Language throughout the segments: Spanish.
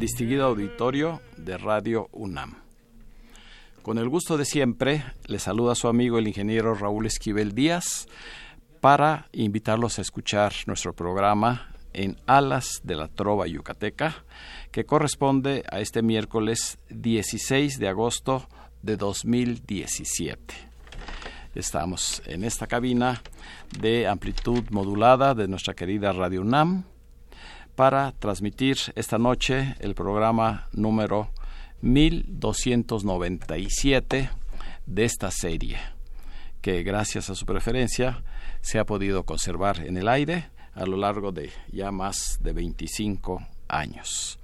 distinguido auditorio de Radio UNAM. Con el gusto de siempre, le saluda su amigo el ingeniero Raúl Esquivel Díaz para invitarlos a escuchar nuestro programa en Alas de la Trova Yucateca, que corresponde a este miércoles 16 de agosto de 2017. Estamos en esta cabina de amplitud modulada de nuestra querida Radio UNAM para transmitir esta noche el programa número 1297 de esta serie, que gracias a su preferencia se ha podido conservar en el aire a lo largo de ya más de 25 años.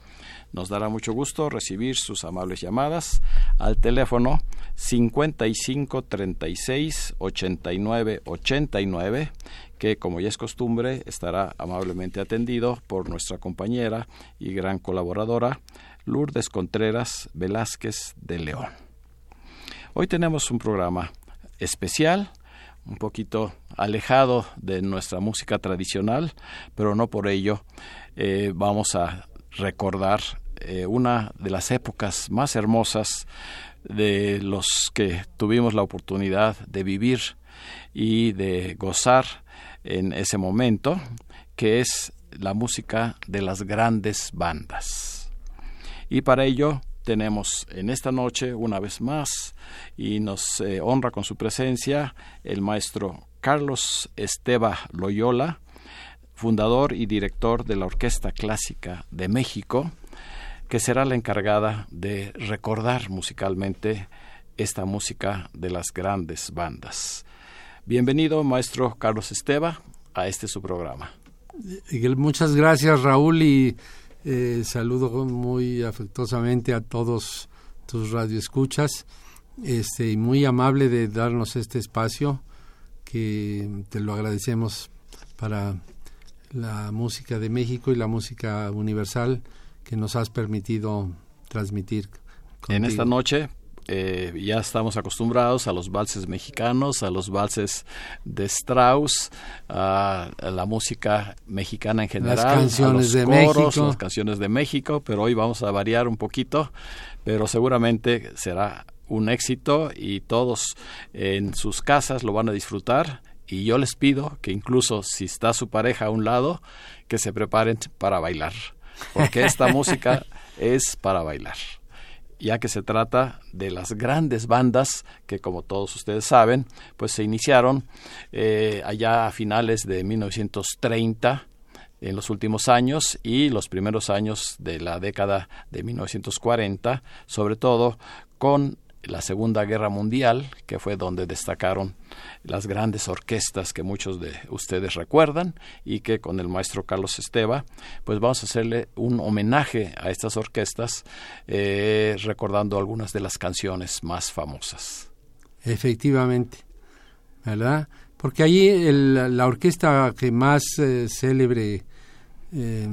Nos dará mucho gusto recibir sus amables llamadas al teléfono 55 36 89 89 que como ya es costumbre estará amablemente atendido por nuestra compañera y gran colaboradora Lourdes Contreras Velázquez de León. Hoy tenemos un programa especial, un poquito alejado de nuestra música tradicional, pero no por ello eh, vamos a recordar eh, una de las épocas más hermosas de los que tuvimos la oportunidad de vivir y de gozar en ese momento, que es la música de las grandes bandas. Y para ello tenemos en esta noche, una vez más, y nos eh, honra con su presencia, el maestro Carlos Esteba Loyola, fundador y director de la Orquesta Clásica de México, que será la encargada de recordar musicalmente esta música de las grandes bandas. Bienvenido, maestro Carlos Esteba, a este su programa. Muchas gracias, Raúl, y eh, saludo muy afectuosamente a todos tus radioescuchas. Este, y muy amable de darnos este espacio que te lo agradecemos para la música de México y la música universal que nos has permitido transmitir. En esta noche eh, ya estamos acostumbrados a los valses mexicanos, a los valses de Strauss, a, la música mexicana en general, las canciones a los de coros, México. las canciones de México, pero hoy vamos a variar un poquito, pero seguramente será un éxito y todos en sus casas lo van a disfrutar y yo les pido que incluso si está su pareja a un lado, que se preparen para bailar, porque esta música es para bailar ya que se trata de las grandes bandas que, como todos ustedes saben, pues se iniciaron eh, allá a finales de 1930 en los últimos años y los primeros años de la década de 1940, sobre todo con la Segunda Guerra Mundial, que fue donde destacaron las grandes orquestas que muchos de ustedes recuerdan y que con el maestro Carlos Esteba, pues vamos a hacerle un homenaje a estas orquestas eh, recordando algunas de las canciones más famosas. Efectivamente, ¿verdad? Porque allí el, la orquesta que más eh, célebre, eh,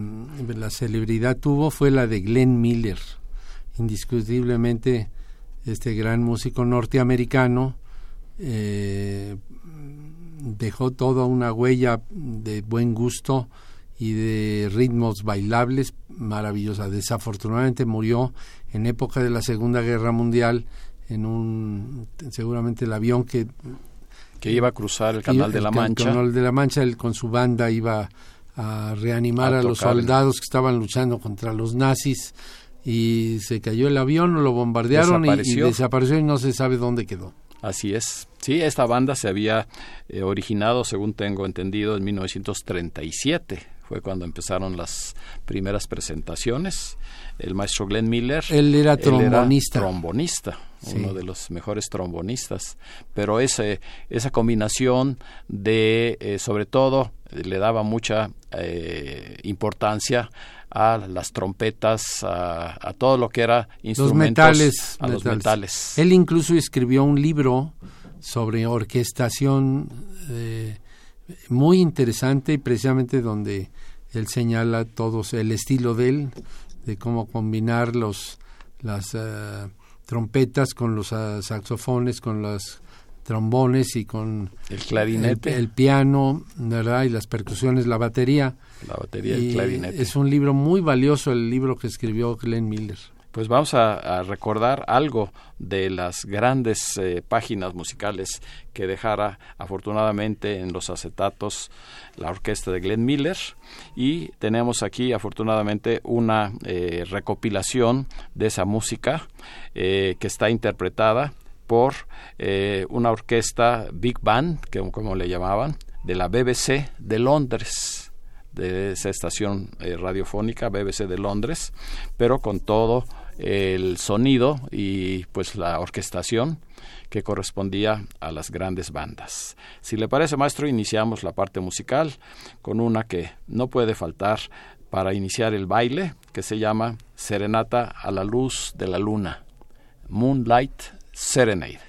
la celebridad tuvo fue la de Glenn Miller, indiscutiblemente este gran músico norteamericano, eh, dejó toda una huella de buen gusto y de ritmos bailables, maravillosa. Desafortunadamente murió en época de la Segunda Guerra Mundial en un seguramente el avión que que iba a cruzar el Canal de la Mancha. El Canal de la Mancha, él con su banda iba a reanimar a, los soldados que estaban luchando contra los nazis y se cayó el avión, lo bombardearon y, desapareció y no se sabe dónde quedó. Así es. Sí, esta banda se había eh, originado, según tengo entendido, en 1937. Fue cuando empezaron las primeras presentaciones. El maestro Glenn Miller. Él era trombonista. trombonista, uno de los mejores trombonistas. Pero ese, esa combinación de, eh, sobre todo, le daba mucha eh, importancia a las trompetas, a, todo lo que era instrumentos, los metales, a los metales. Él incluso escribió un libro sobre orquestación eh, muy interesante y precisamente donde él señala todos el estilo de él, de cómo combinar los las eh, trompetas con los saxofones, con los trombones y con el clarinete, el, piano, ¿verdad? Y las percusiones, la batería. La batería y el clarinete. Es un libro muy valioso el libro que escribió Glenn Miller. Pues vamos a, recordar algo de las grandes eh, páginas musicales que dejara afortunadamente en los acetatos la orquesta de Glenn Miller y tenemos aquí afortunadamente una eh, recopilación de esa música eh, que está interpretada por eh, una orquesta Big Band, que, como le llamaban, de la BBC de Londres, de esa estación eh, radiofónica BBC de Londres, pero con todo el sonido y pues la orquestación que correspondía a las grandes bandas. Si le parece, maestro, iniciamos la parte musical con una que no puede faltar para iniciar el baile, que se llama Serenata a la luz de la luna, Moonlight Serenade.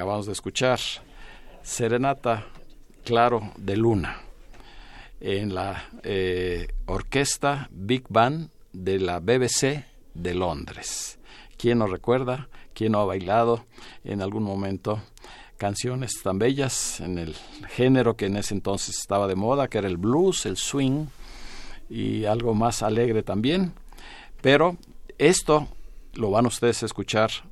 Acabamos de escuchar Serenata Claro de Luna en la eh, orquesta Big Band de la BBC de Londres. ¿Quién no recuerda? ¿Quién no ha bailado en algún momento canciones tan bellas en el género que en ese entonces estaba de moda, que era el blues, el swing y algo más alegre también? Pero esto lo van ustedes a escuchar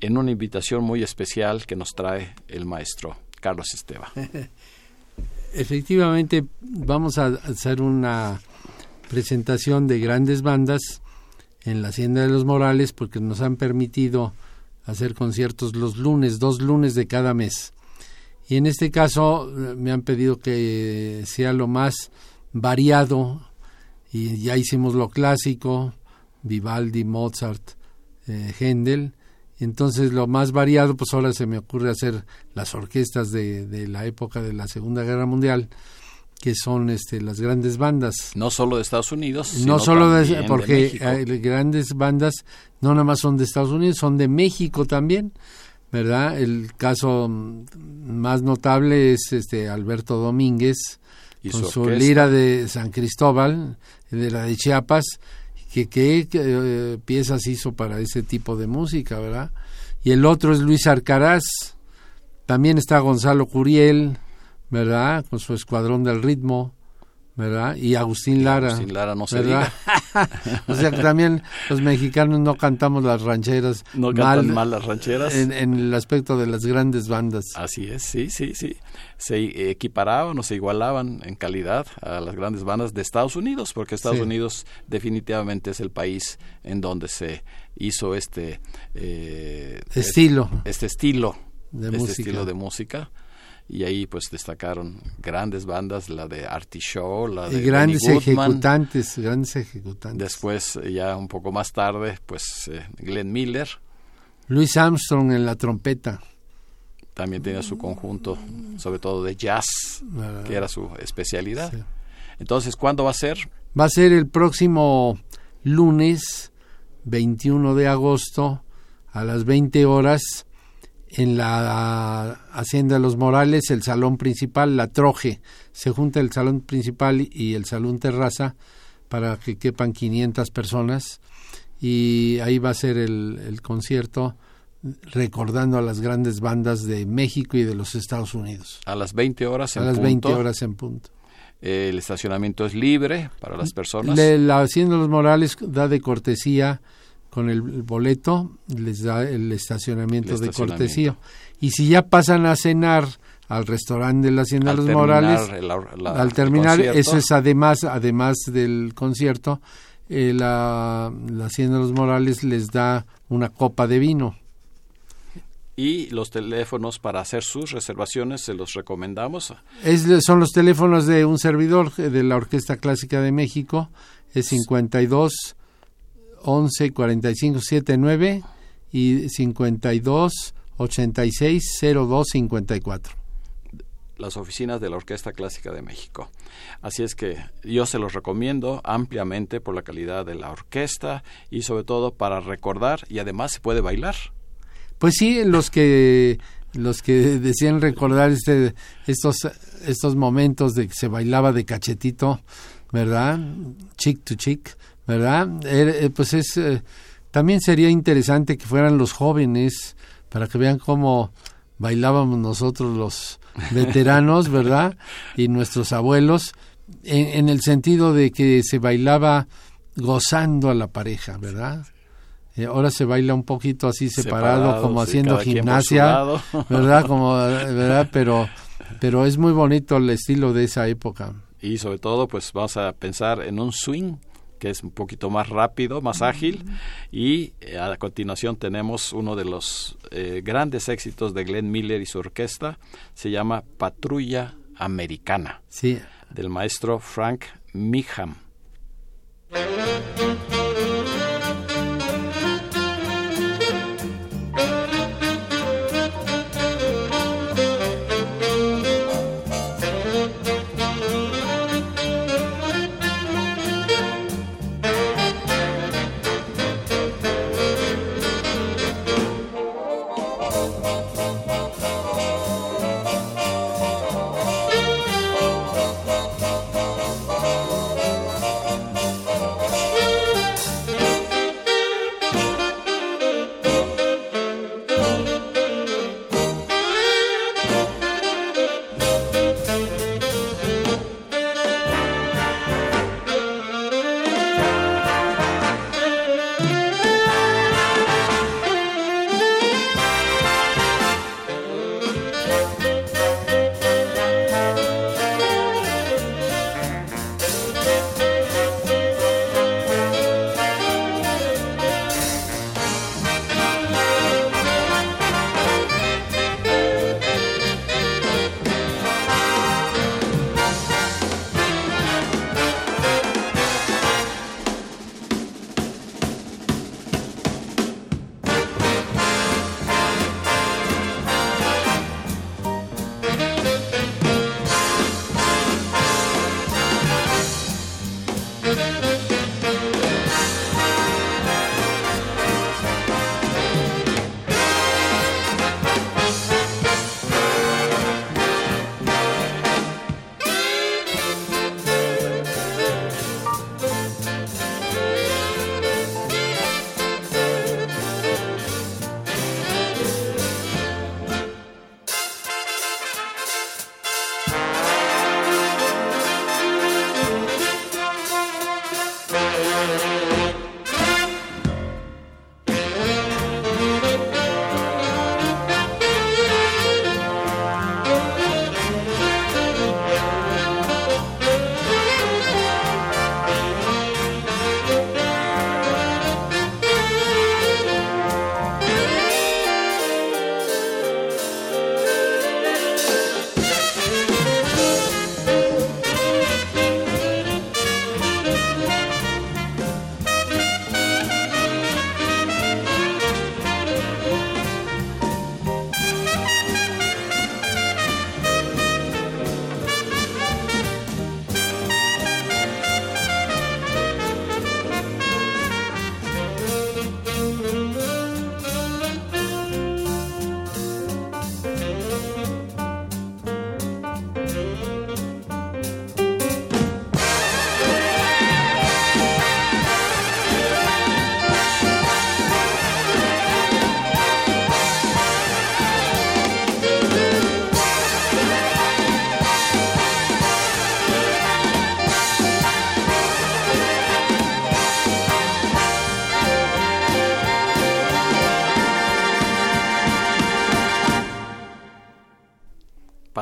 en una invitación muy especial que nos trae el maestro Carlos Esteba. Efectivamente, vamos a hacer una presentación de grandes bandas en la Hacienda de los Morales porque nos han permitido hacer conciertos los lunes, dos lunes de cada mes. Y en este caso eh, me han pedido que sea lo más variado y ya hicimos lo clásico, Vivaldi, Mozart, eh, Händel. Entonces lo más variado, pues ahora se me ocurre hacer las orquestas de, de la época de la Segunda Guerra Mundial, que son este, las grandes bandas. No solo de Estados Unidos. No solo de, porque hay grandes bandas no nada más son de Estados Unidos, son de México también, ¿verdad? El caso más notable es este Alberto Domínguez con su, lira de San Cristóbal, de la de Chiapas, que qué eh, piezas hizo para ese tipo de música, ¿verdad? Y el otro es Luis Arcaraz, también está Gonzalo Curiel, ¿verdad? Con su escuadrón del ritmo, ¿verdad? Y Agustín Lara. Agustín Lara no se diga. o sea que también los mexicanos no cantamos las rancheras. No cantan mal las rancheras. En, el aspecto de las grandes bandas. Así es, sí, sí, sí. Se equiparaban o se igualaban en calidad a las grandes bandas de Estados Unidos, porque Estados Unidos definitivamente es el país en donde se hizo este eh, estilo. Este, estilo de este estilo de música y ahí pues destacaron grandes bandas, la de Artie la de grandes ejecutantes, grandes ejecutantes. Después ya un poco más tarde pues eh, Glenn Miller, Louis Armstrong en la trompeta. También tenía su conjunto, sobre todo de jazz, que era su especialidad. Entonces, ¿cuándo va a ser? Va a ser el próximo lunes 21 de agosto a las 20 horas en la Hacienda de los Morales, el salón principal, la Troje, se junta el salón principal y el salón terraza para que quepan 500 personas y ahí va a ser el, concierto recordando a las grandes bandas de México y de los Estados Unidos. A las 20 horas en punto. A las 20 horas en punto. El estacionamiento es libre para las personas. la Hacienda de los Morales da de cortesía con el boleto les da el estacionamiento, de cortesía. Y si ya pasan a cenar al restaurante de la Hacienda de los Morales, al terminar, eso es además, además del concierto, eh, la, Hacienda de los Morales les da una copa de vino. Y los teléfonos para hacer sus reservaciones se los recomendamos. Es, son los teléfonos de un servidor de la Orquesta Clásica de México, es 52 11 45 79 y 52 86 02 54 las oficinas de la Orquesta Clásica de México. Así es que yo se los recomiendo ampliamente por la calidad de la orquesta y sobre todo para recordar y además se puede bailar. Pues sí, los que los que decían recordar este estos estos momentos de que se bailaba de cachetito, ¿verdad? Chick to chick, ¿verdad? Eh, pues es eh, también sería interesante que fueran los jóvenes para que vean cómo bailábamos nosotros los veteranos, ¿verdad? Y nuestros abuelos en, el sentido de que se bailaba gozando a la pareja, ¿verdad? Eh, ahora se baila un poquito así separado, como haciendo gimnasia, ¿verdad? Como, ¿verdad? Pero, pero es muy bonito el estilo de esa época. Y sobre todo, pues vamos a pensar en un swing que es un poquito más rápido, más ágil. Y eh, a continuación tenemos uno de los eh, grandes éxitos de Glenn Miller y su orquesta, se llama Patrulla Americana, sí. del maestro Frank Miham.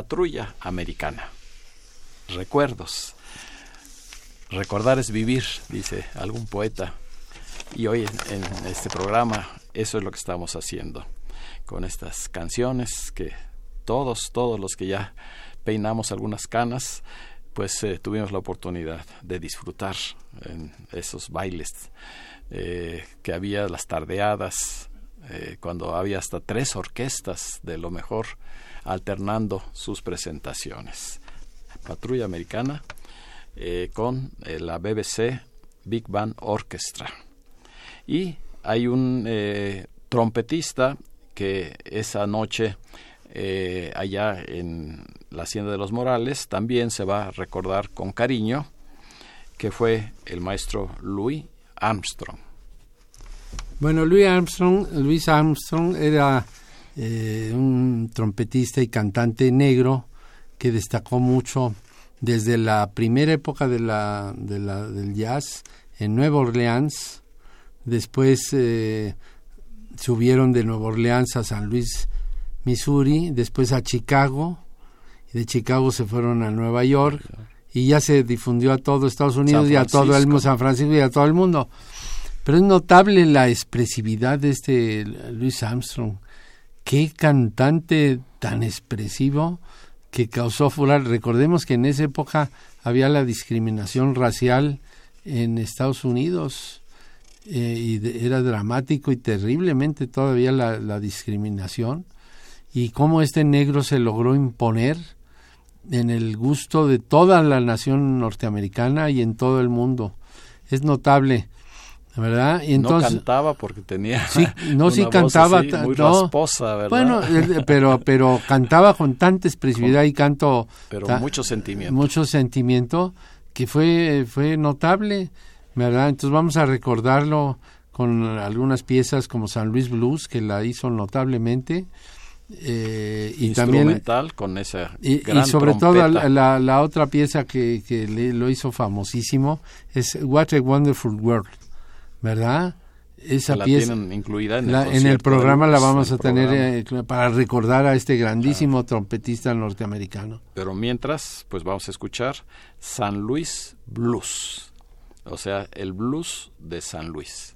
Patrulla Americana. Recuerdos. Recordar es vivir, dice algún poeta. Y hoy en, este programa eso es lo que estamos haciendo, con estas canciones que todos, todos los que ya peinamos algunas canas, pues eh, tuvimos la oportunidad de disfrutar en esos bailes eh, que había, las tardeadas, eh, cuando había hasta tres orquestas de lo mejor alternando sus presentaciones. Patrulla Americana con la BBC Big Band Orchestra. Y hay un trompetista que esa noche allá en la Hacienda de los Morales, también se va a recordar con cariño que fue el maestro Louis Armstrong. Bueno, Louis Armstrong, Louis Armstrong era eh, un trompetista y cantante negro que destacó mucho desde la primera época de la, de la, del jazz en Nueva Orleans. Después eh, subieron de Nueva Orleans a San Luis, Missouri, después a Chicago de Chicago se fueron a Nueva York y ya se difundió a todo Estados Unidos y a todo el San Francisco y a todo el mundo. Pero es notable la expresividad de este Louis Armstrong. Qué cantante tan expresivo que causó furor. Recordemos que en esa época había la discriminación racial en Estados Unidos eh, y era dramático y terriblemente todavía la, la discriminación y cómo este negro se logró imponer en el gusto de toda la nación norteamericana y en todo el mundo. Es notable, ¿verdad? Y entonces, no cantaba porque tenía sí, no sí cantaba muy rasposa, ¿verdad? Bueno, pero pero cantaba con tanta expresividad y canto pero mucho sentimiento. Mucho sentimiento que fue fue notable, ¿verdad? Entonces vamos a recordarlo con algunas piezas como San Luis Blues que la hizo notablemente eh, y instrumental también, con esa y, y sobre todo la, la, otra pieza que, que le, lo hizo famosísimo es What a Wonderful World verdad esa la pieza incluida en el, en el programa la vamos a tener eh, para recordar a este grandísimo trompetista norteamericano. Pero mientras pues vamos a escuchar San Luis Blues. O sea el blues de San Luis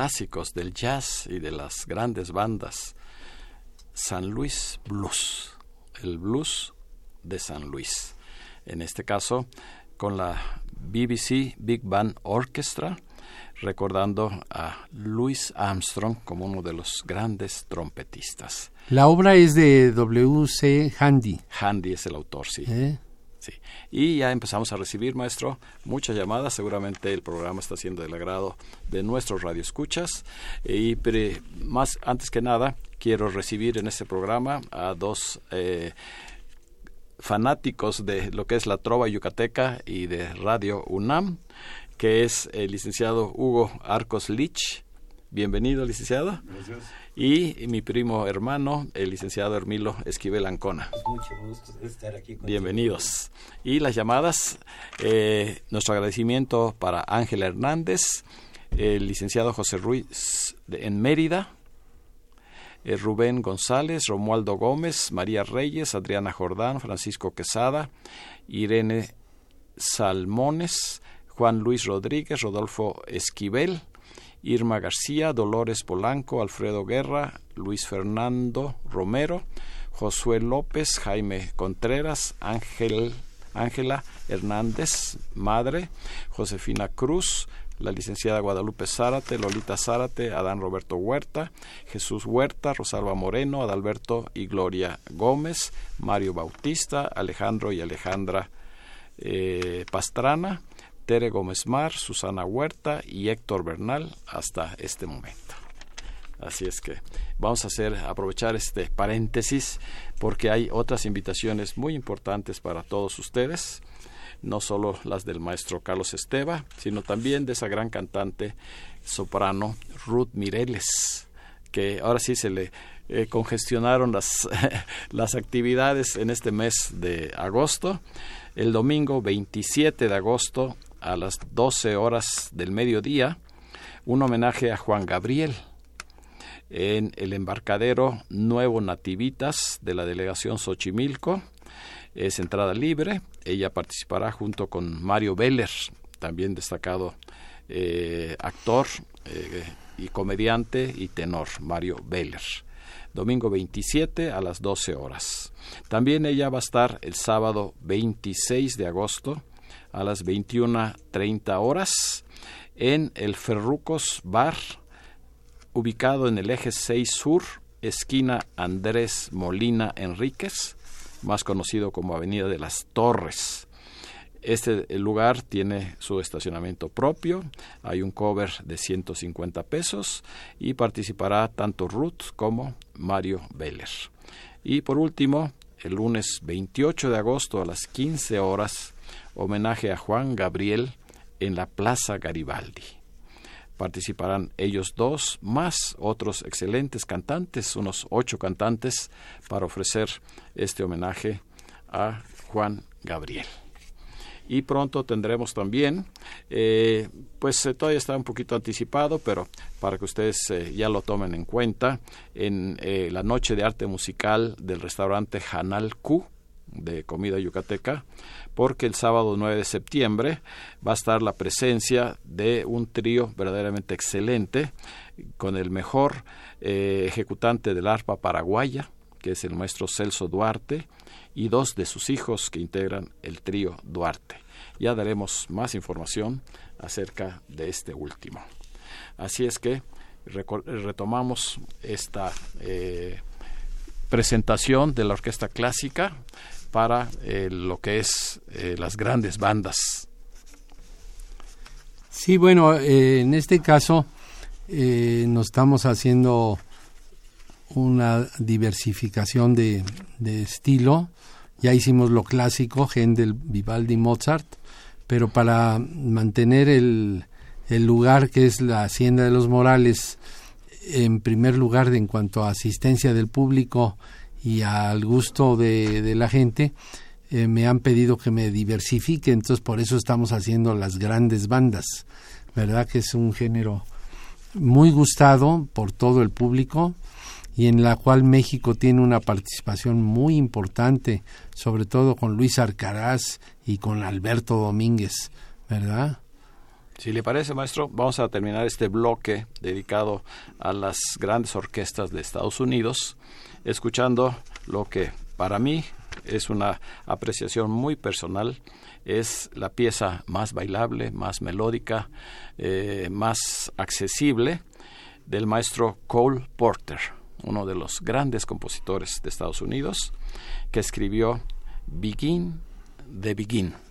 clásicos del jazz y de las grandes bandas, San Luis Blues, el blues de San Luis. En este caso, con la BBC Big Band Orchestra, recordando a Louis Armstrong como uno de los grandes trompetistas. La obra es de W.C. Handy. Handy es el autor, sí. ¿Eh? Y ya empezamos a recibir, maestro, muchas llamadas. Seguramente el programa está siendo del agrado de nuestros radioescuchas. Y pero más, antes que nada, quiero recibir en este programa a dos eh, fanáticos de lo que es la trova yucateca y de Radio UNAM, que es el licenciado Hugo Arcos Lich. Bienvenido, licenciado. Gracias. Y mi primo hermano, el licenciado Hermilo Esquivel Ancona. Es mucho gusto estar aquí contigo. Bienvenidos. Y las llamadas, eh, nuestro agradecimiento para Ángela Hernández, el licenciado José Ruiz de- en Mérida, eh, Rubén González, Romualdo Gómez, María Reyes, Adriana Jordán, Francisco Quesada, Irene Salmones, Juan Luis Rodríguez, Rodolfo Esquivel, Irma García, Dolores Polanco, Alfredo Guerra, Luis Fernando Romero, Josué López, Jaime Contreras, Ángel Ángela Hernández, madre, Josefina Cruz, la licenciada Guadalupe Zárate, Lolita Zárate, Adán Roberto Huerta, Jesús Huerta, Rosalba Moreno, Adalberto y Gloria Gómez, Mario Bautista, Alejandro y Alejandra eh, Pastrana, Tere Gómez Mar, Susana Huerta y Héctor Bernal hasta este momento. Así es que vamos a hacer aprovechar este paréntesis porque hay otras invitaciones muy importantes para todos ustedes, no solo las del maestro Carlos Esteva, sino también de esa gran cantante soprano Ruth Mireles, que ahora sí se le eh, congestionaron las, las actividades en este mes de agosto. El domingo 27 de agosto a las 12 horas del mediodía, un homenaje a Juan Gabriel en el embarcadero Nuevo Nativitas de la delegación Xochimilco. Es entrada libre. Ella participará junto con Mario Veller, también destacado eh, actor eh, y comediante y tenor, Mario Veller. Domingo 27 a las 12 horas. También ella va a estar el sábado 26 de agosto a las 21.30 horas en el Ferrucos Bar ubicado en el eje 6 Sur, esquina Andrés Molina Enríquez, más conocido como Avenida de las Torres. Este lugar tiene su estacionamiento propio, hay un cover de 150 pesos y participará tanto Ruth como Mario Veller. Y por último, el lunes 28 de agosto a las 15 horas, homenaje a Juan Gabriel en la Plaza Garibaldi participarán ellos dos, más otros excelentes cantantes, unos ocho cantantes, para ofrecer este homenaje a Juan Gabriel. Y pronto tendremos también, eh, pues eh, todavía está un poquito anticipado, pero para que ustedes eh, ya lo tomen en cuenta, en la noche de arte musical del restaurante Hanal Q, de comida yucateca, porque el sábado 9 de septiembre va a estar la presencia de un trío verdaderamente excelente con el mejor eh, ejecutante del arpa paraguaya, que es el maestro Celso Duarte, y dos de sus hijos que integran el trío Duarte. Ya daremos más información acerca de este último. Así es que retomamos esta eh, presentación de la orquesta clásica para eh, lo que es eh, las grandes bandas. Sí, bueno, eh, en este caso nos estamos haciendo una diversificación de, estilo. Ya hicimos lo clásico, Händel, Vivaldi, Mozart, pero para mantener el, el lugar que es la Hacienda de los Morales en primer lugar en cuanto a asistencia del público y al gusto de, la gente, eh, me han pedido que me diversifique, entonces por eso estamos haciendo las grandes bandas, ¿verdad? Que es un género muy gustado por todo el público y en la cual México tiene una participación muy importante, sobre todo con Luis Arcaraz y con Alberto Domínguez, ¿verdad? Si le parece, maestro, vamos a terminar este bloque dedicado a las grandes orquestas de Estados Unidos, escuchando lo que para mí es una apreciación muy personal, es la pieza más bailable, más melódica, eh, más accesible del maestro Cole Porter, uno de los grandes compositores de Estados Unidos, que escribió Begin the Begin.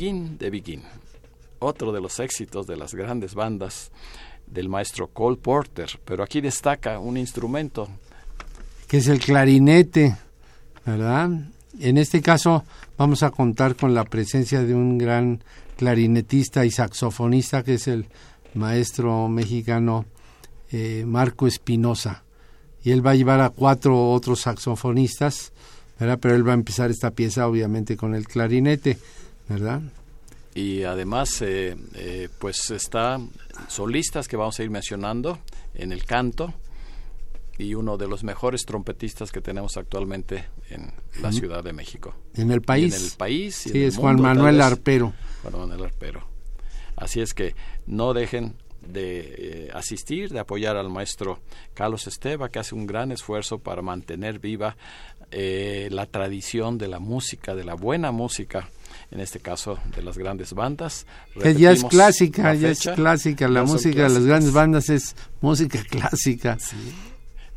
Begin de Begin, otro de los éxitos de las grandes bandas del maestro Cole Porter, pero aquí destaca un instrumento. Que es el clarinete, ¿verdad? En este caso vamos a contar con la presencia de un gran clarinetista y saxofonista que es el maestro mexicano eh, Marco Espinosa. Y él va a llevar a cuatro otros saxofonistas, ¿verdad? Pero él va a empezar esta pieza obviamente con el clarinete. ¿Verdad? Y además, eh, eh, pues está solistas que vamos a ir mencionando en el canto y uno de los mejores trompetistas que tenemos actualmente en la Ciudad de México. En el país. en el país. sí, es Juan Manuel Arpero. Juan Manuel Arpero. Así es que no dejen de eh, asistir, de apoyar al maestro Carlos Esteba, que hace un gran esfuerzo para mantener viva la tradición de la música, de la buena música en este caso de las grandes bandas. Que ya es clásica, ya es clásica, la música de las grandes bandas es música clásica. Sí.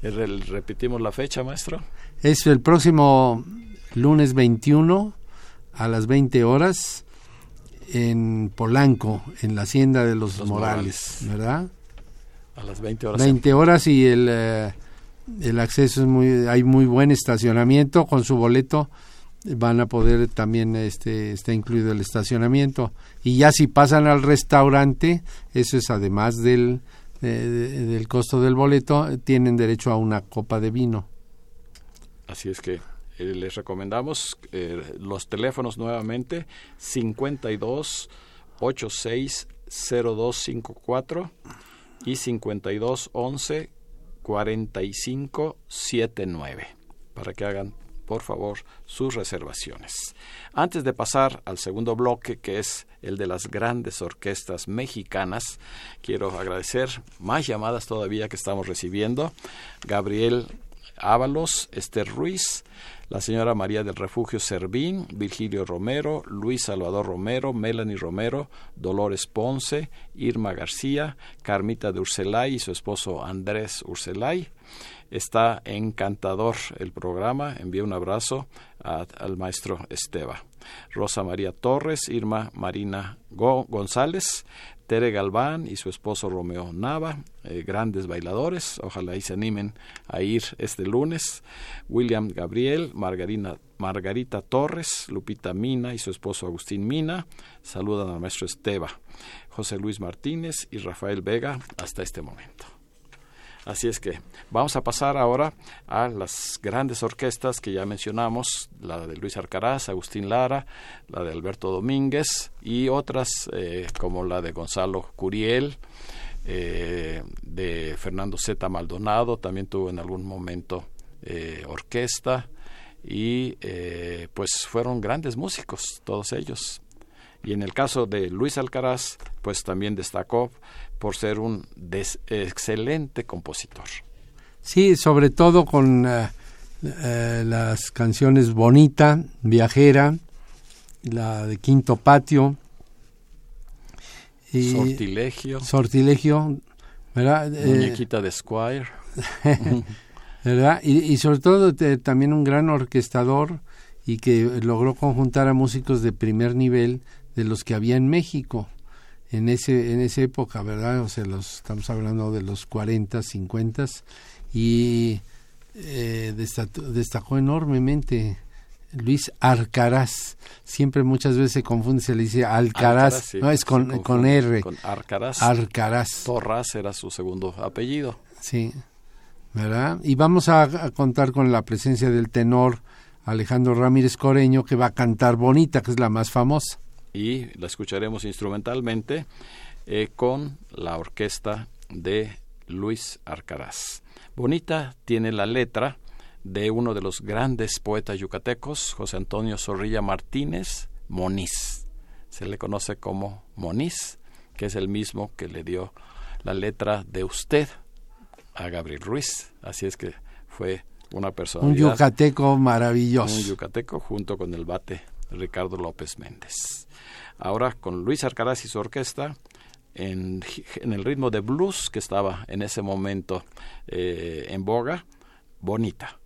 Repetimos la fecha, maestro. Es el próximo lunes 21 a las 20 horas en Polanco, en la hacienda de los, Morales, ¿verdad? A las 20 horas. 20 horas y el, eh, el acceso es muy, hay muy buen estacionamiento, con su boleto van a poder también, este, está incluido el estacionamiento. Y ya si pasan al restaurante, eso es además del, del costo del boleto, tienen derecho a una copa de vino. Así es que eh, les recomendamos eh, los teléfonos nuevamente 52 86 0254 y 52 11 45 79 para que hagan por favor sus reservaciones. Antes de pasar al segundo bloque, que es el de las grandes orquestas mexicanas, quiero agradecer más llamadas todavía que estamos recibiendo. Gabriel Ábalos, Esther Ruiz, la señora María del Refugio Servín, Virgilio Romero, Luis Salvador Romero, Melanie Romero, Dolores Ponce, Irma García, Carmita de Urselay y su esposo Andrés Urselay. Está encantador el programa. Envío un abrazo al maestro Esteba. Rosa María Torres, Irma Marina González, Tere Galván y su esposo Romeo Nava, eh, grandes bailadores, ojalá y se animen a ir este lunes. William Gabriel, Margarita Torres, Lupita Mina y su esposo Agustín Mina, saludan al maestro Esteba, José Luis Martínez y Rafael Vega hasta este momento. Así es que vamos a pasar ahora a las grandes orquestas que ya mencionamos, la de Luis Arcaraz, Agustín Lara, la de Alberto Domínguez y otras eh, como la de Gonzalo Curiel, eh, de Fernando Z. Maldonado, también tuvo en algún momento eh, orquesta y pues fueron grandes músicos todos ellos. Y en el caso de Luis Alcaraz, pues también destacó por ser un excelente compositor. Sí, sobre todo con eh, eh, las canciones Bonita, Viajera, la de Quinto Patio. Y sortilegio. Sortilegio, ¿verdad? Eh, Muñequita de Squire. ¿Verdad? Y, y sobre todo también un gran orquestador y que logró conjuntar a músicos de primer nivel de los que había en México en ese en esa época, ¿verdad? O sea, los estamos hablando de los 40, 50 y eh, destacó, enormemente Luis Arcaraz. Siempre muchas veces se confunde, se le dice Alcaraz, no es con, con R. Con Arcaraz. Arcaraz. Torras era su segundo apellido. Sí, ¿verdad? Y vamos a, contar con la presencia del tenor Alejandro Ramírez Coreño, que va a cantar Bonita, que es la más famosa y la escucharemos instrumentalmente eh, con la orquesta de Luis Arcaraz. Bonita tiene la letra de uno de los grandes poetas yucatecos, José Antonio Zorrilla Martínez, Moniz. Se le conoce como Moniz, que es el mismo que le dio la letra de usted a Gabriel Ruiz. Así es que fue una persona. Un yucateco maravilloso. Un yucateco junto con el bate Ricardo López Méndez. Ahora con Luis Arcaraz y su orquesta, en, el ritmo de blues que estaba en ese momento eh, en boga, bonita.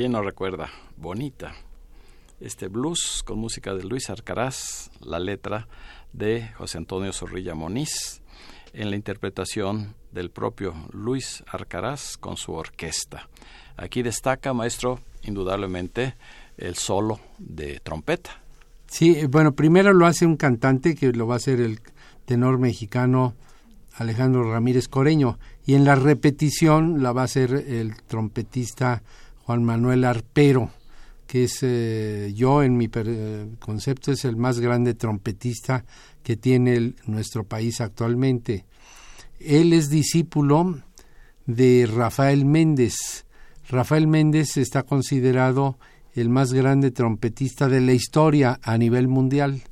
¿Quién no recuerda? Bonita. Este blues con música de Luis Arcaraz, la letra de José Antonio Zorrilla Moniz, en la interpretación del propio Luis Arcaraz con su orquesta. Aquí destaca, maestro, indudablemente, el solo de trompeta. Sí, bueno, primero lo hace un cantante que lo va a hacer el tenor mexicano Alejandro Ramírez Coreño y en la repetición la va a hacer el trompetista Juan Manuel Arpero, que es eh, yo en mi concepto es el más grande trompetista que tiene nuestro país actualmente. Él es discípulo de Rafael Méndez. Rafael Méndez está considerado el más grande trompetista de la historia a nivel mundial.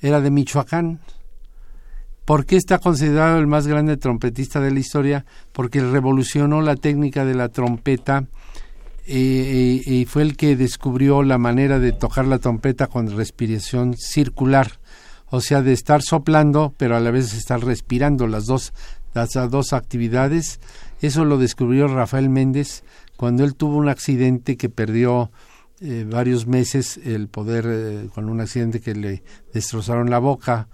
Era de Michoacán. ¿Por qué está considerado el más grande trompetista de la historia? Porque revolucionó la técnica de la trompeta y fue el que descubrió la manera de tocar la trompeta con respiración circular, o sea, de estar soplando, pero a la vez estar respirando las dos, las dos actividades. Eso lo descubrió Rafael Méndez cuando él tuvo un accidente que perdió eh, varios meses el poder eh, con un accidente que le destrozaron la boca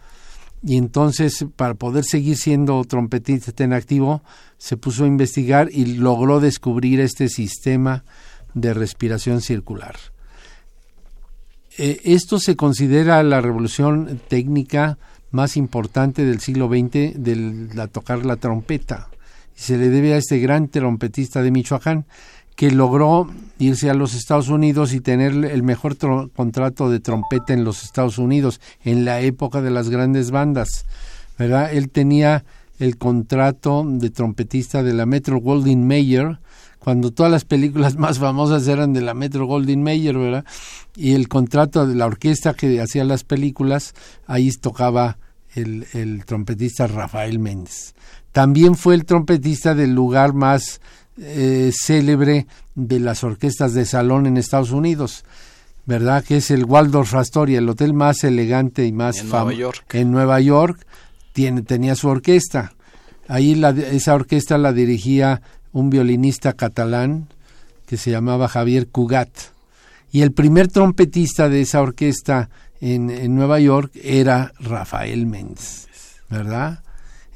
y entonces para poder seguir siendo trompetista en activo se puso a investigar y logró descubrir este sistema de respiración circular. Eh, esto se considera la revolución técnica más importante del siglo XX de la tocar la trompeta y se le debe a este gran trompetista de Michoacán que logró irse a los Estados Unidos y tener el mejor contrato de trompeta en los Estados Unidos en la época de las grandes bandas, ¿verdad? Él tenía el contrato de trompetista de la Metro Goldwyn Mayer cuando todas las películas más famosas eran de la Metro Goldwyn Mayer, ¿verdad? Y el contrato de la orquesta que hacía las películas, ahí tocaba el, el trompetista Rafael Méndez. También fue el trompetista del lugar más eh, célebre de las orquestas de salón en Estados Unidos, ¿verdad? Que es el Waldorf Astoria, el hotel más elegante y más famoso en Nueva York. Tiene, tenía su orquesta. Ahí la, esa orquesta la dirigía un violinista catalán que se llamaba Javier Cugat. Y el primer trompetista de esa orquesta en, en Nueva York era Rafael Méndez, ¿verdad?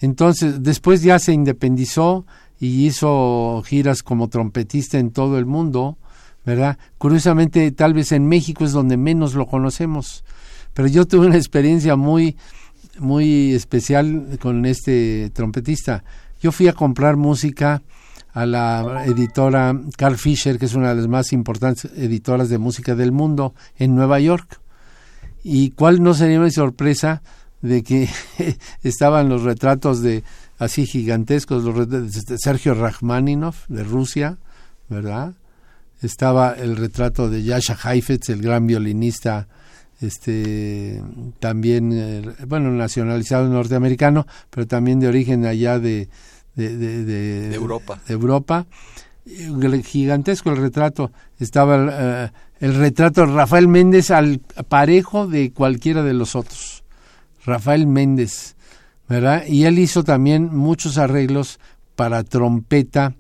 Entonces, después ya se independizó, y hizo giras como trompetista en todo el mundo, ¿verdad? Curiosamente, tal vez en México es donde menos lo conocemos, pero yo tuve una experiencia muy, muy especial con este trompetista. Yo fui a comprar música a la editora Carl Fisher, que es una de las más importantes editoras de música del mundo, en Nueva York. ¿Y cuál no sería mi sorpresa de que estaban los retratos de así gigantescos, los de Sergio Rachmaninov de Rusia, ¿verdad? Estaba el retrato de Yasha Heifetz, el gran violinista, este también, eh, bueno, nacionalizado norteamericano, pero también de origen allá de, de, Europa. De Europa. Gigantesco el retrato. Estaba eh, el retrato de Rafael Méndez al parejo de cualquiera de los otros. Rafael Méndez ¿verdad? Y él hizo también muchos arreglos para trompeta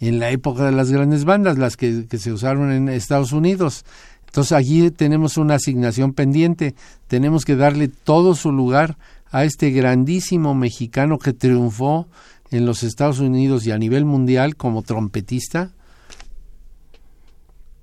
en la época de las grandes bandas, las que, se usaron en Estados Unidos. Entonces allí tenemos una asignación pendiente, tenemos que darle todo su lugar a este grandísimo mexicano que triunfó en los Estados Unidos y a nivel mundial como trompetista.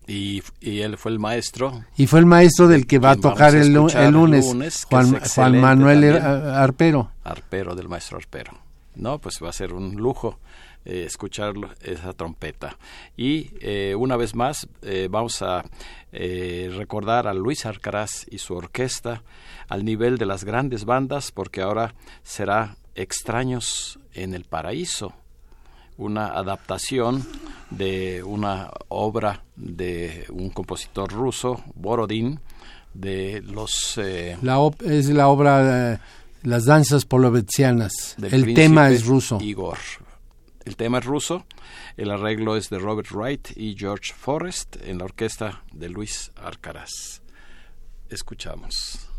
Y, él fue el maestro. Y fue el maestro del que va a tocar el, lunes, Juan, Manuel Arpero. Arpero, del maestro Arpero. No, pues va a ser un lujo eh, escuchar esa trompeta. Y eh, una vez más eh, vamos a recordar a Luis Arcaraz y su orquesta al nivel de las grandes bandas, porque ahora será Extraños en el Paraíso, una adaptación de una obra de un compositor ruso, Borodin, de los... la es la obra las danzas polovetzianas. El tema es ruso. Igor. El tema es ruso. El arreglo es de Robert Wright y George Forrest en la orquesta de Luis Arcaraz. Escuchamos.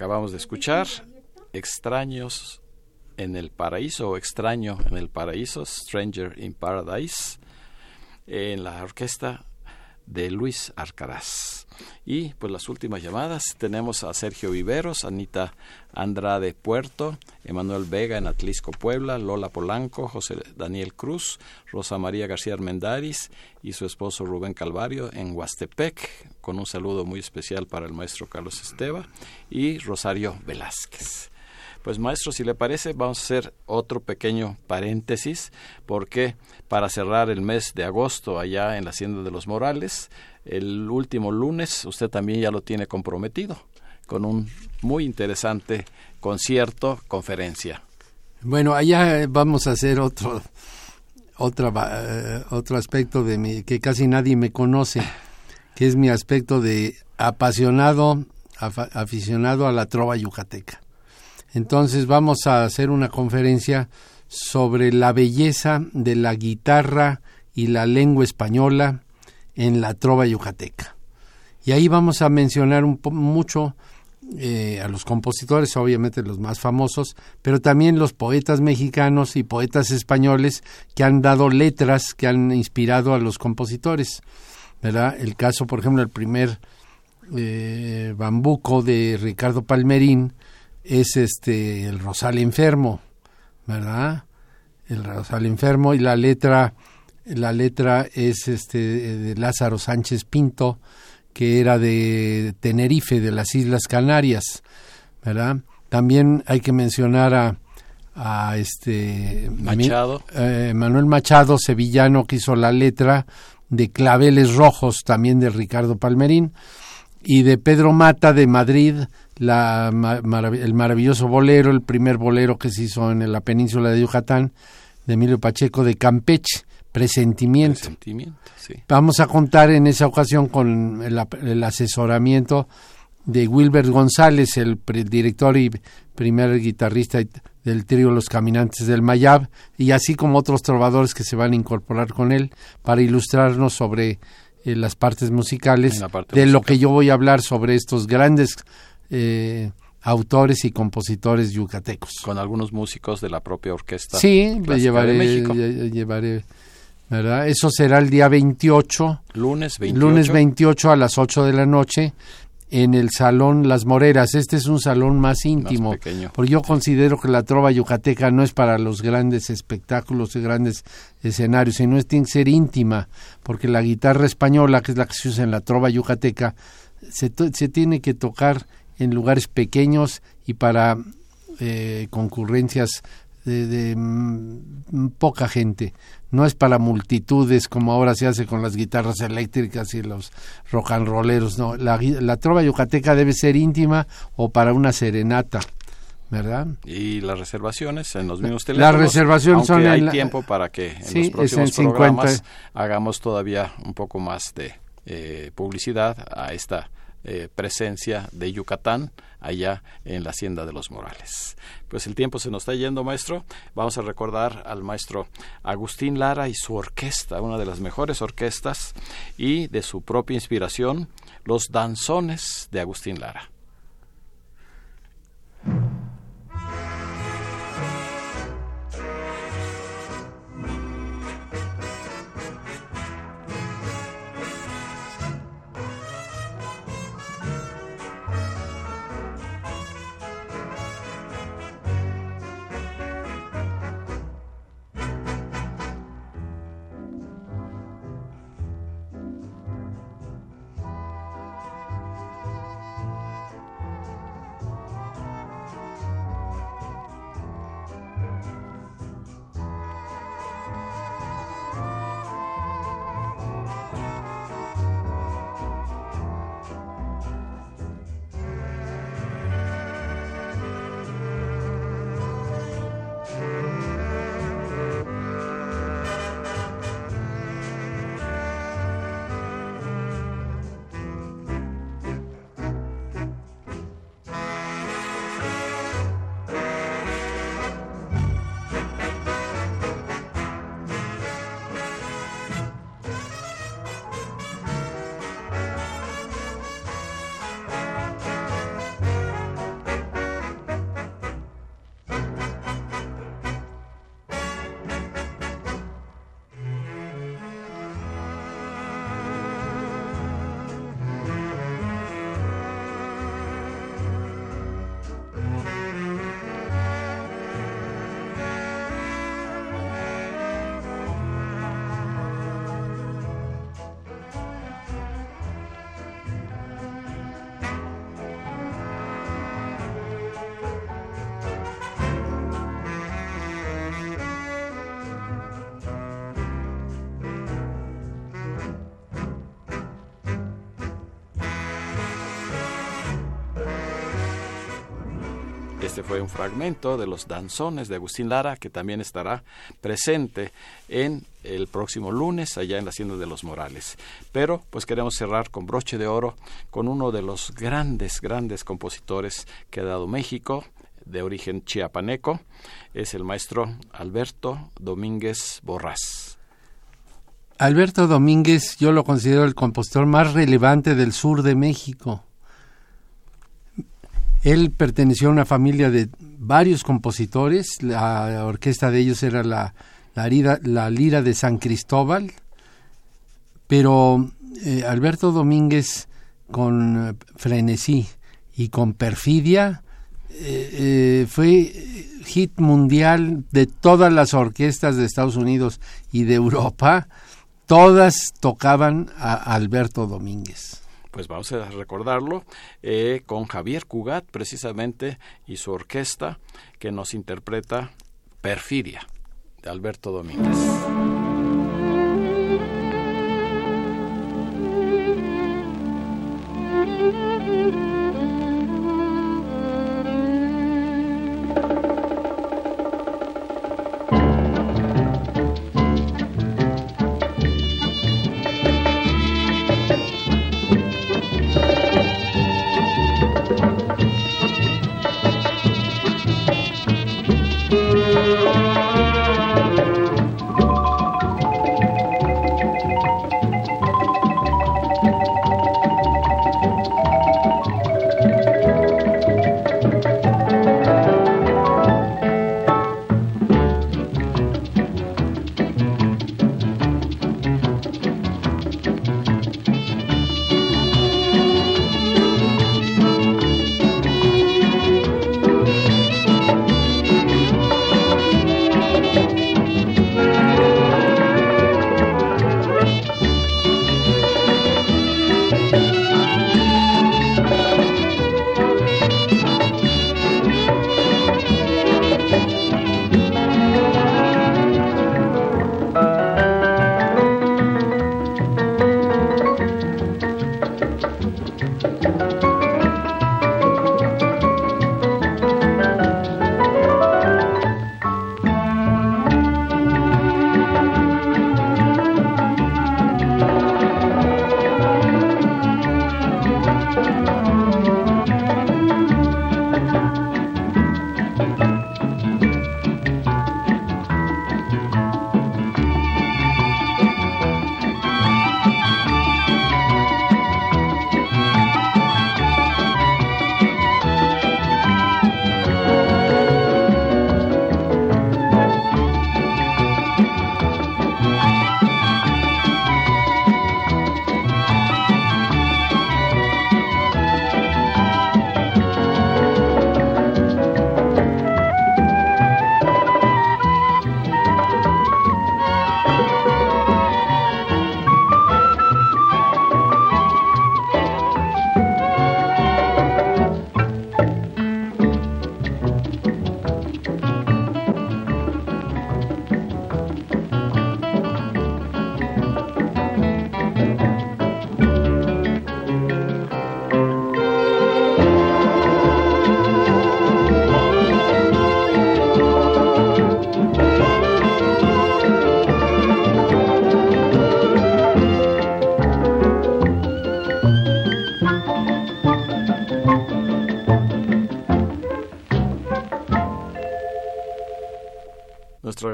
Acabamos de escuchar, Extraños en el Paraíso o Extraño en el Paraíso, Stranger in Paradise, en la orquesta de Luis Arcaraz. Y pues las últimas llamadas tenemos a Sergio Viveros, Anita Andrade Puerto, Emanuel Vega en Atlisco Puebla, Lola Polanco, José Daniel Cruz, Rosa María García Armendáriz y su esposo Rubén Calvario en Huastepec, con un saludo muy especial para el maestro Carlos Esteba y Rosario Velázquez. Pues maestro, si le parece, vamos a hacer otro pequeño paréntesis, porque para cerrar el mes de agosto allá en la Hacienda de los Morales, el último lunes usted también ya lo tiene comprometido con un muy interesante concierto, conferencia. Bueno, allá vamos a hacer otro eh, otro aspecto de mi que casi nadie me conoce, que es mi aspecto de apasionado, aficionado a la trova yucateca. Entonces vamos a hacer una conferencia sobre la belleza de la guitarra y la lengua española en la trova yucateca. Y ahí vamos a mencionar un mucho eh, a los compositores, obviamente los más famosos, pero también los poetas mexicanos y poetas españoles que han dado letras que han inspirado a los compositores. ¿verdad? El caso, por ejemplo, el primer eh, bambuco de Ricardo Palmerín, es este el Rosal Enfermo, ¿verdad? El Rosal Enfermo y la letra la letra es este de Lázaro Sánchez Pinto, que era de Tenerife, de las Islas Canarias, ¿verdad? También hay que mencionar a, a este Machado. Eh, Manuel Machado, sevillano, que hizo la letra de Claveles Rojos, también de Ricardo Palmerín, y de Pedro Mata de Madrid, la, el maravilloso bolero, el primer bolero que se hizo en la península de Yucatán, de Emilio Pacheco de Campeche, Presentimiento. Vamos a contar en esa ocasión con el, asesoramiento de Wilbert González, el director y primer guitarrista del trío Los Caminantes del Mayab, y así como otros trovadores que se van a incorporar con él para ilustrarnos sobre eh, las partes musicales de lo que yo voy a hablar sobre estos grandes eh, autores y compositores yucatecos. Con algunos músicos de la propia orquesta. Sí, llevaré, llevaré, ¿verdad? Eso será el día 28. Lunes 28. Lunes 28 a las 8 de la noche en el Salón Las Moreras. Este es un salón más íntimo, porque yo considero que la trova yucateca no es para los grandes espectáculos y grandes escenarios, sino tiene que ser íntima, porque la guitarra española, que es la que se usa en la trova yucateca, se, se tiene que tocar en lugares pequeños y para eh, concurrencias de, mm, poca gente. No es para multitudes como ahora se hace con las guitarras eléctricas y los rock and rolleros. No, la, la trova yucateca debe ser íntima o para una serenata. ¿verdad? Y las reservaciones en los mismos teléfonos. Las reservaciones son hay tiempo para que en los próximos programas hagamos todavía un poco más de eh, publicidad a esta eh, presencia de Yucatán allá en la Hacienda de los Morales. Pues el tiempo se nos está yendo, maestro. Vamos a recordar al maestro Agustín Lara y su orquesta, una de las mejores orquestas, y de su propia inspiración, los danzones de Agustín Lara. Este fue un fragmento de los danzones de Agustín Lara, que también estará presente en el próximo lunes allá en la Hacienda de los Morales. Pero pues queremos cerrar con broche de oro con uno de los grandes, grandes compositores que ha dado México, de origen chiapaneco, es el maestro Alberto Domínguez Borrás. Alberto Domínguez yo lo considero el compositor más relevante del sur de México. Él perteneció a una familia de varios compositores, la orquesta de ellos era la, lira, de San Cristóbal, pero eh, Alberto Domínguez con frenesí y con perfidia eh, eh, fue hit mundial de todas las orquestas de Estados Unidos y de Europa, todas tocaban a Alberto Domínguez. Pues vamos a recordarlo eh, con Javier Cugat precisamente y su orquesta que nos interpreta Perfidia de Alberto Domínguez.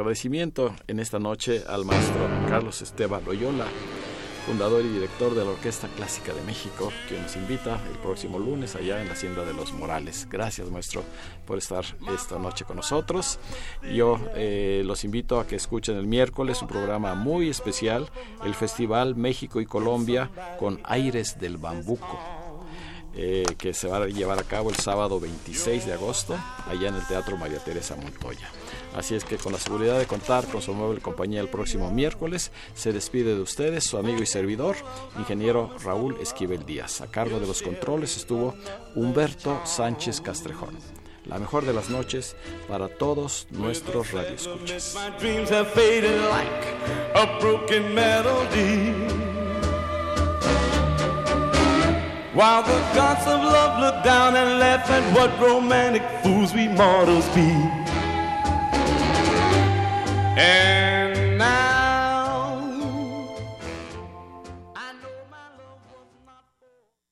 Agradecimiento en esta noche al maestro Carlos Esteban Loyola, fundador y director de la Orquesta Clásica de México, que nos invita el próximo lunes allá en la Hacienda de los Morales. Gracias, maestro, por estar esta noche con nosotros. Yo eh, los invito a que escuchen el miércoles un programa muy especial, el Festival México y Colombia con Aires del Bambuco eh, que se va a llevar a cabo el sábado 26 de agosto allá en el Teatro María Teresa Montoya. Así es que con la seguridad de contar con su nueva compañía el próximo miércoles, se despide de ustedes su amigo y servidor, ingeniero Raúl Esquivel Díaz. A cargo de los controles estuvo Humberto Sánchez Castrejón. La mejor de las noches para todos nuestros radioescuchas. While the gods of love look down and laugh at what romantic fools we mortals be. And